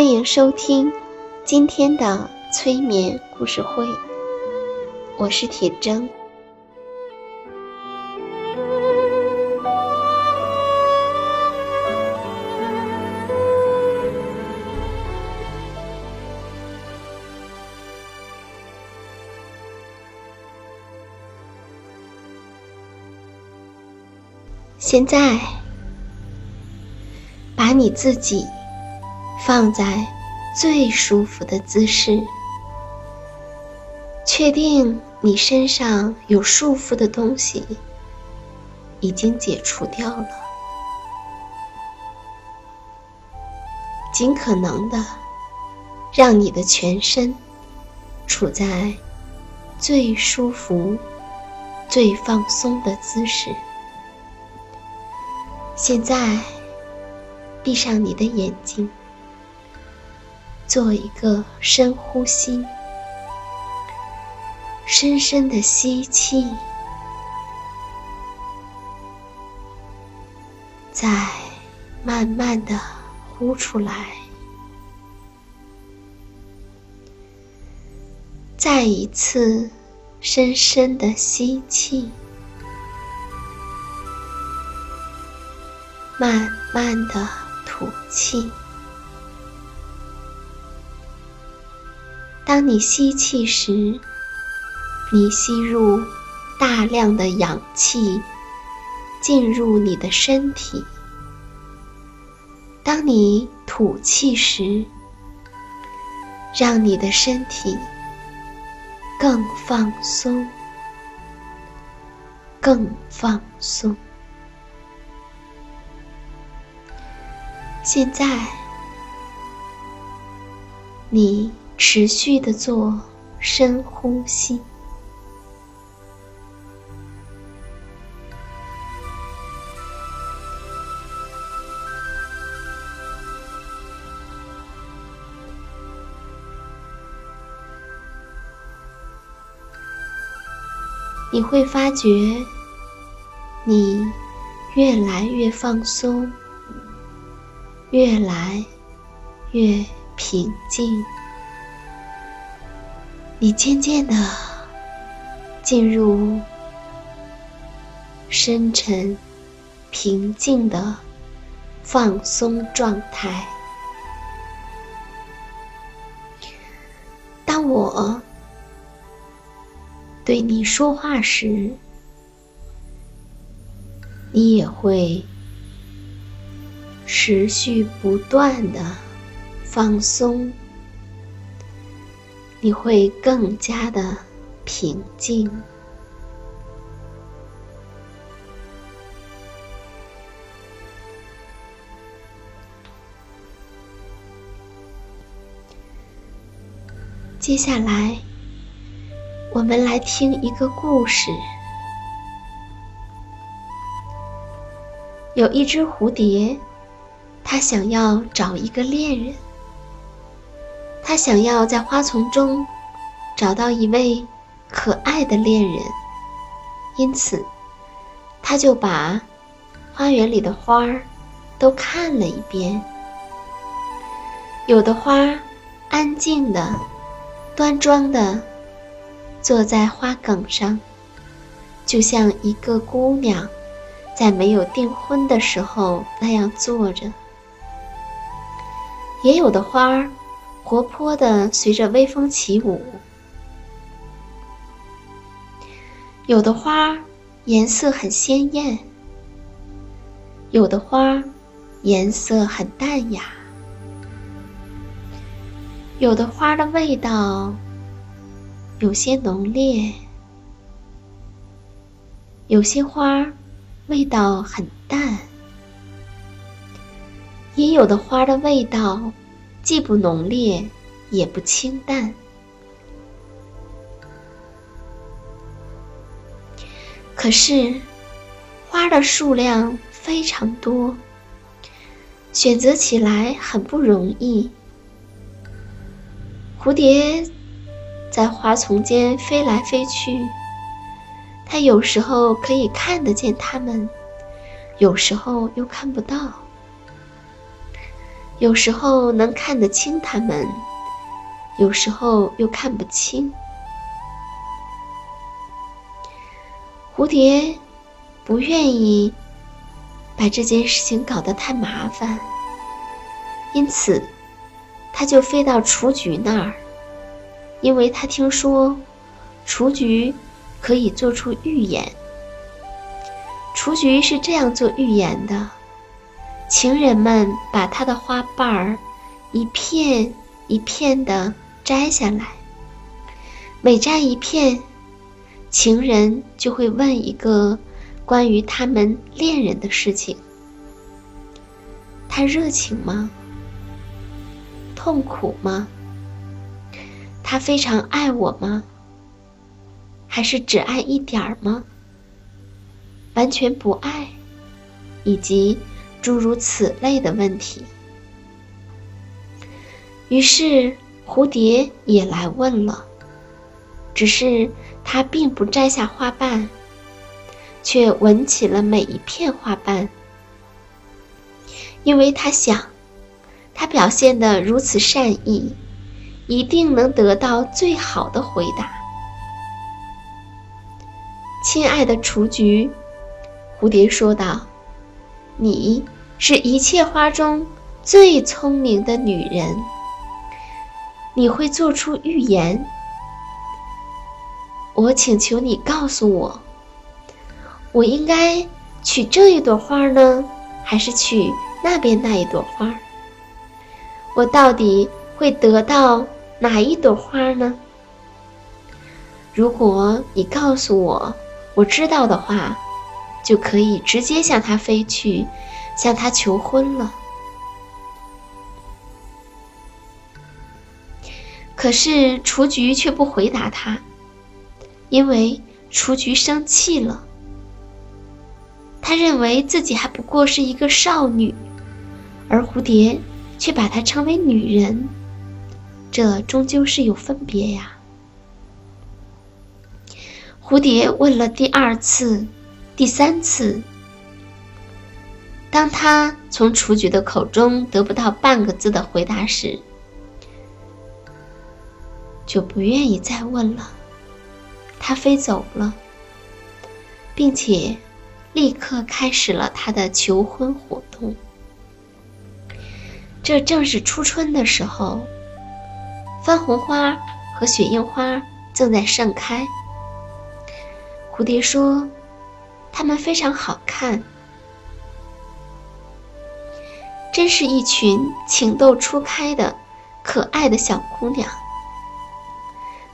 欢迎收听今天的催眠故事会，我是铁铮。现在，把你自己。放在最舒服的姿势，确定你身上有束缚的东西已经解除掉了，尽可能的让你的全身处在最舒服、最放松的姿势。现在，闭上你的眼睛。做一个深呼吸，深深的吸气，再慢慢的呼出来，再一次深深的吸气，慢慢的吐气。当你吸气时，你吸入大量的氧气进入你的身体；当你吐气时，让你的身体更放松，更放松。现在，你。持续的做深呼吸，你会发觉你越来越放松，越来越平静。你渐渐的进入深沉、平静的放松状态。当我对你说话时，你也会持续不断的放松。你会更加的平静。接下来，我们来听一个故事。有一只蝴蝶，它想要找一个恋人。他想要在花丛中找到一位可爱的恋人，因此，他就把花园里的花儿都看了一遍。有的花安静的、端庄的坐在花梗上，就像一个姑娘在没有订婚的时候那样坐着；也有的花儿活泼的随着微风起舞。有的花颜色很鲜艳，有的花颜色很淡雅，有的花的味道有些浓烈，有些花味道很淡，也有的花的味道既不浓烈也不清淡。可是，花的数量非常多，选择起来很不容易。蝴蝶在花丛间飞来飞去，它有时候可以看得见它们，有时候又看不到；有时候能看得清它们，有时候又看不清。蝴蝶不愿意把这件事情搞得太麻烦，因此，它就飞到雏菊那儿，因为它听说雏菊可以做出预言。雏菊是这样做预言的：情人们把它的花瓣儿一片一片的摘下来，每摘一片。情人就会问一个关于他们恋人的事情：他热情吗？痛苦吗？他非常爱我吗？还是只爱一点儿吗？完全不爱？以及诸如此类的问题。于是蝴蝶也来问了，只是。它并不摘下花瓣，却闻起了每一片花瓣，因为他想，他表现的如此善意，一定能得到最好的回答。亲爱的雏菊，蝴蝶说道：“你是一切花中最聪明的女人，你会做出预言。”我请求你告诉我，我应该取这一朵花呢，还是取那边那一朵花？我到底会得到哪一朵花呢？如果你告诉我我知道的话，就可以直接向他飞去，向他求婚了。可是雏菊却不回答他。因为雏菊生气了，他认为自己还不过是一个少女，而蝴蝶却把她称为女人，这终究是有分别呀。蝴蝶问了第二次、第三次，当他从雏菊的口中得不到半个字的回答时，就不愿意再问了。他飞走了，并且立刻开始了他的求婚活动。这正是初春的时候，番红花和雪樱花正在盛开。蝴蝶说：“它们非常好看，真是一群情窦初开的可爱的小姑娘。”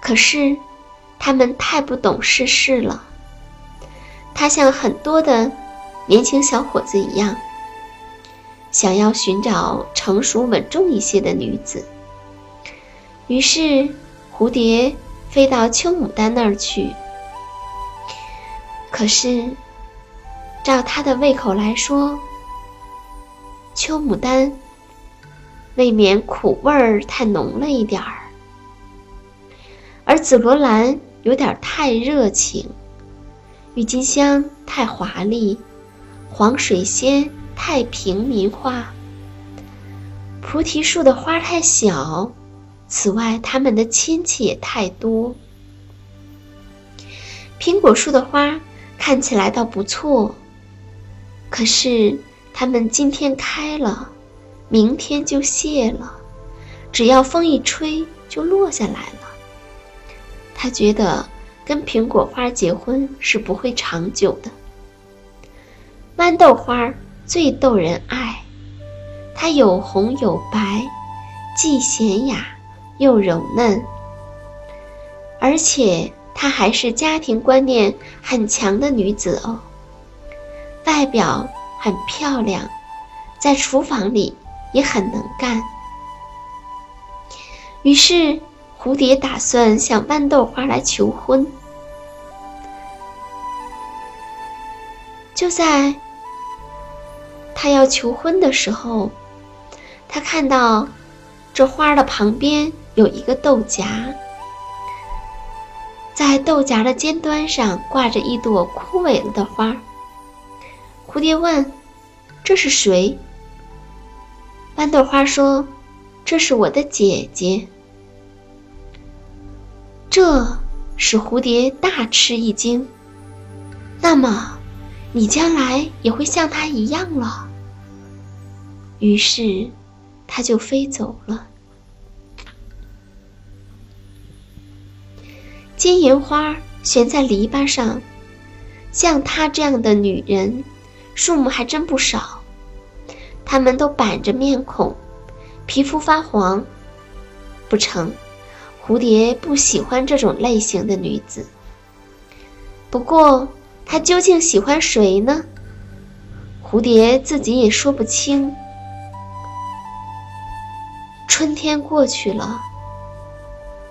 可是。他们太不懂世事了。他像很多的年轻小伙子一样，想要寻找成熟稳重一些的女子。于是，蝴蝶飞到秋牡丹那儿去。可是，照他的胃口来说，秋牡丹未免苦味儿太浓了一点儿，而紫罗兰。有点太热情，郁金香太华丽，黄水仙太平民化，菩提树的花太小。此外，他们的亲戚也太多。苹果树的花看起来倒不错，可是它们今天开了，明天就谢了，只要风一吹就落下来了。他觉得跟苹果花结婚是不会长久的。豌豆花最逗人爱，它有红有白，既娴雅。又柔嫩，而且她还是家庭观念很强的女子哦。外表很漂亮，在厨房里也很能干。于是蝴蝶打算向豌豆花来求婚。就在他要求婚的时候，他看到这花的旁边。有一个豆荚，豆荚的尖端上挂着一朵枯萎了的花。蝴蝶问：“这是谁？”豌豆花说：“这是我的姐姐。”这使蝴蝶大吃一惊。那么，你将来也会像她一样了。于是，它就飞走了。金银花悬在篱笆上，像她这样的女人，数目还真不少。她们都板着面孔，皮肤发黄。不成，蝴蝶不喜欢这种类型的女子。不过，她究竟喜欢谁呢？蝴蝶自己也说不清。春天过去了，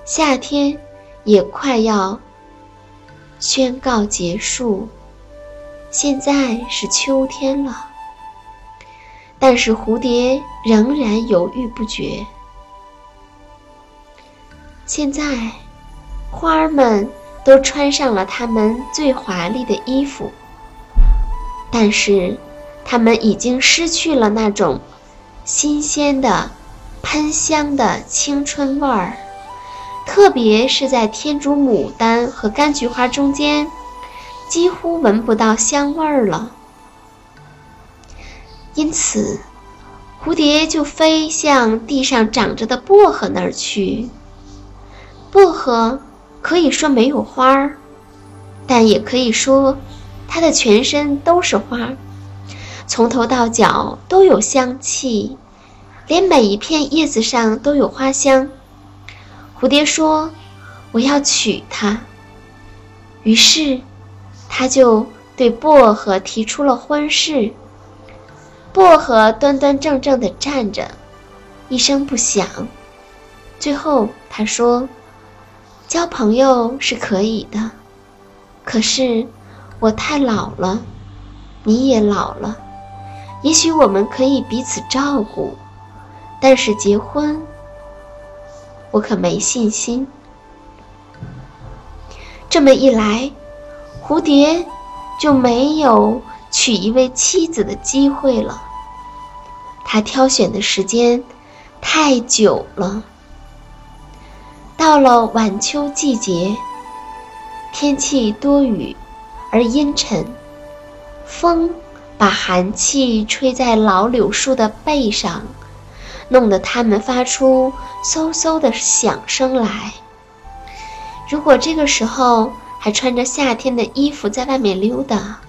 夏天。也快要宣告结束，现在是秋天了，但是蝴蝶仍然犹豫不决。现在，花儿们都穿上了它们最华丽的衣服，但是它们已经失去了那种新鲜的、喷香的青春味儿。特别是在天竺牡丹和柑橘花中间，几乎闻不到香味儿了。因此，蝴蝶就飞向地上长着的薄荷那儿去。薄荷可以说没有花儿，但也可以说它的全身都是花，从头到脚都有香气，连每一片叶子上都有花香。蝴蝶说：“我要娶她。”于是，他就对薄荷提出了婚事。薄荷端端正正地站着，一声不响。最后，他说：“交朋友是可以的，可是我太老了，你也老了，也许我们可以彼此照顾，但是结婚……”我可没信心。这么一来，蝴蝶就没有娶一位妻子的机会了。他挑选的时间太久了。到了晚秋季节，天气多雨而阴沉，风把寒气吹在老柳树的背上。弄得它们发出嗖嗖的响声来。如果这个时候还穿着夏天的衣服在外面溜达，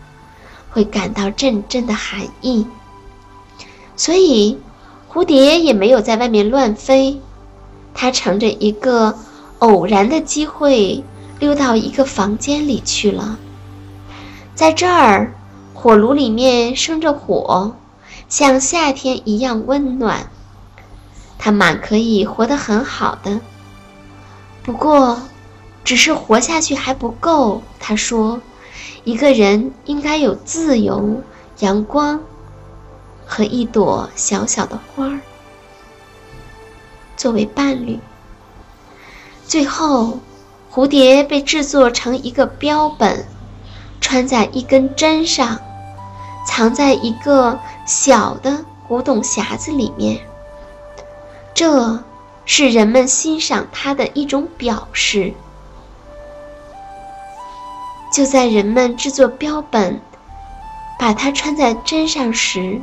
会感到阵阵的寒意。所以，蝴蝶也没有在外面乱飞，它乘着一个偶然的机会溜到一个房间里去了。在这儿，火炉里面生着火，像夏天一样温暖。他满可以活得很好的，不过，只是活下去还不够。他说：“一个人应该有自由、阳光和一朵小小的花儿作为伴侣。”最后，蝴蝶被制作成一个标本，穿在一根针上，藏在一个小的古董匣子里面。这是人们欣赏它的一种表示。就在人们制作标本，把它穿在针上时，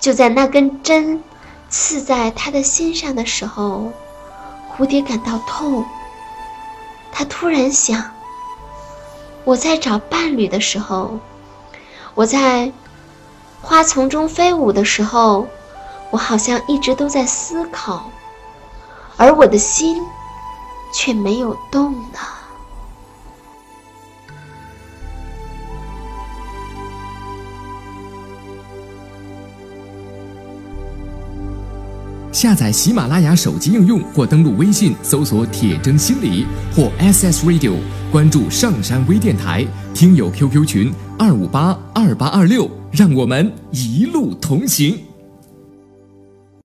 就在那根针刺在他的心上的时候，蝴蝶感到痛。他突然想：我在找伴侣的时候，我在花丛中飞舞的时候，我好像一直都在思考，而我的心却没有动呢。下载喜马拉雅手机应用或登录微信搜索“铁铮心理”或 SS Radio，关注上山微电台听友 QQ 群二五八二八二六，让我们一路同行。